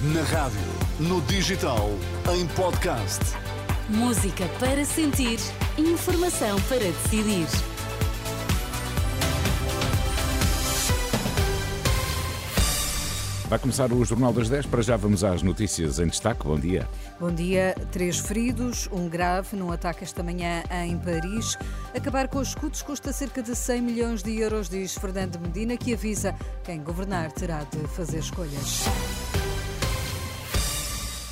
Na rádio, no digital, em podcast. Música para sentir, informação para decidir. Vai começar o Jornal das 10. Para já vamos às notícias em destaque. Bom dia. Bom dia. Três feridos, um grave num ataque esta manhã em Paris. Acabar com os escudos custa cerca de 100 milhões de euros, diz Fernando Medina, que avisa quem governar terá de fazer escolhas.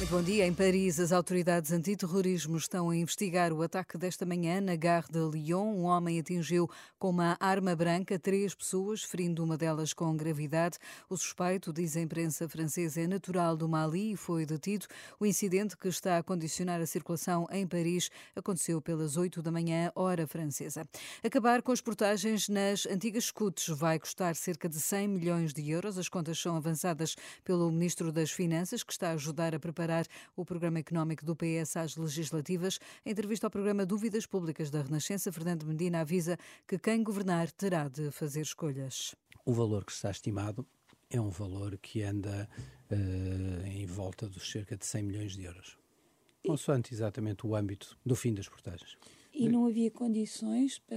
Bom dia. Em Paris, as autoridades antiterrorismo estão a investigar o ataque desta manhã na Gare de Lyon. Um homem atingiu com uma arma branca três pessoas, ferindo uma delas com gravidade. O suspeito, diz a imprensa francesa, é natural do Mali e foi detido. O incidente, que está a condicionar a circulação em Paris, aconteceu pelas oito da manhã, hora francesa. Acabar com as portagens nas antigas scouts vai custar cerca de 100 milhões de euros. As contas são avançadas pelo Ministro das Finanças, que está a ajudar a preparar o programa económico do PS às legislativas. Em entrevista ao programa Dúvidas Públicas da Renascença, Fernando Medina avisa que quem governar terá de fazer escolhas. O valor que está estimado é um valor que anda uh, em volta dos cerca de 100 milhões de euros. Consoante exatamente o âmbito do fim das portagens. E não havia condições para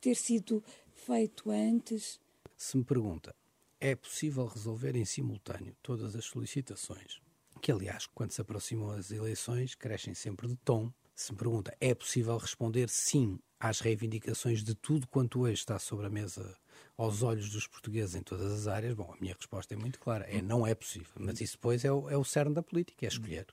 ter sido feito antes? Se me pergunta, é possível resolver em simultâneo todas as solicitações que aliás, quando se aproximam as eleições, crescem sempre de tom. Se me pergunta, é possível responder sim às reivindicações de tudo quanto hoje está sobre a mesa aos olhos dos portugueses em todas as áreas? Bom, a minha resposta é muito clara, é não é possível. Mas isso depois é o, é o cerne da política, é escolher.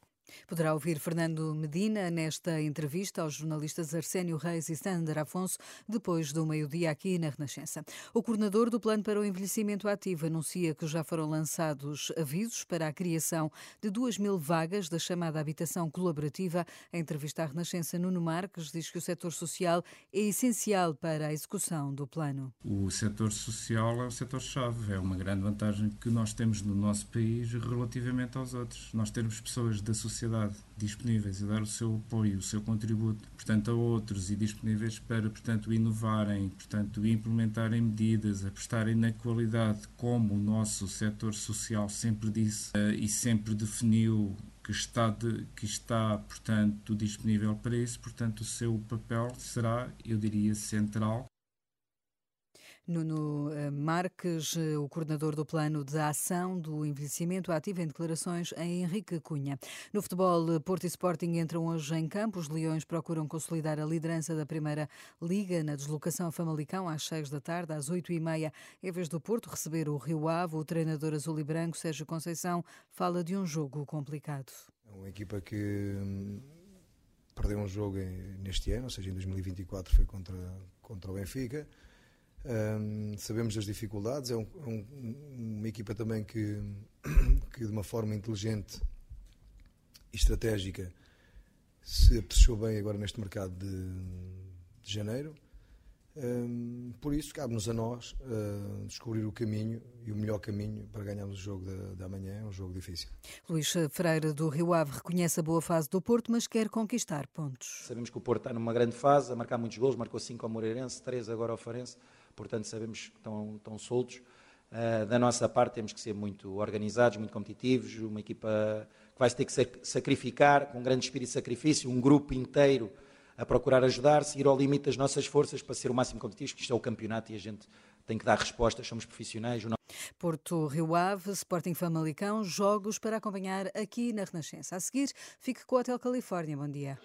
Poderá ouvir Fernando Medina nesta entrevista aos jornalistas Arsénio Reis e Sandra Afonso, depois do meio-dia aqui na Renascença. O coordenador do Plano para o Envelhecimento Ativo anuncia que já foram lançados avisos para a criação de 2 mil vagas da chamada habitação colaborativa. A entrevista à Renascença, Nuno Marques diz que o setor social é essencial para a execução do plano. O setor social é o setor-chave, é uma grande vantagem que nós temos no nosso país relativamente aos outros. Nós temos pessoas da sociedade sociedade disponíveis a dar o seu apoio, o seu contributo, portanto, a outros e disponíveis para, portanto, inovarem, portanto, implementarem medidas, apostarem na qualidade, como o nosso setor social sempre disse uh, e sempre definiu que está, de, que está, portanto, disponível para isso, portanto, o seu papel será, eu diria, central Nuno eh, Marques, eh, o coordenador do Plano de Ação do Envelhecimento Ativo, em declarações a Henrique Cunha. No futebol, eh, Porto e Sporting entram hoje em campo. Os Leões procuram consolidar a liderança da Primeira Liga na deslocação a Famalicão às 6 da tarde, às 8 e meia. Em vez do Porto receber o Rio Ave, o treinador azul e branco, Sérgio Conceição, fala de um jogo complicado. É uma equipa que hum, perdeu um jogo neste ano, ou seja, em 2024 foi contra, contra o Benfica um, sabemos das dificuldades, é um, é um, uma equipa também que, que, de uma forma inteligente e estratégica, se apreciou bem agora neste mercado de, de janeiro. Um, por isso, cabe-nos a nós uh, descobrir o caminho e o melhor caminho para ganharmos o jogo da, da manhã, é um jogo difícil. Luís Freire do Rio Ave reconhece a boa fase do Porto, mas quer conquistar pontos. Sabemos que o Porto está numa grande fase, a marcar muitos gols, marcou 5 ao Moreirense, 3 agora ao Farense portanto sabemos que estão, estão soltos. Uh, da nossa parte temos que ser muito organizados, muito competitivos, uma equipa que vai ter que sacrificar, com um grande espírito de sacrifício, um grupo inteiro a procurar ajudar-se, ir ao limite das nossas forças para ser o máximo competitivo, que isto é o campeonato e a gente tem que dar respostas, somos profissionais. Porto Rio Ave, Sporting Famalicão, jogos para acompanhar aqui na Renascença. A seguir, fique com o Hotel Califórnia. Bom dia.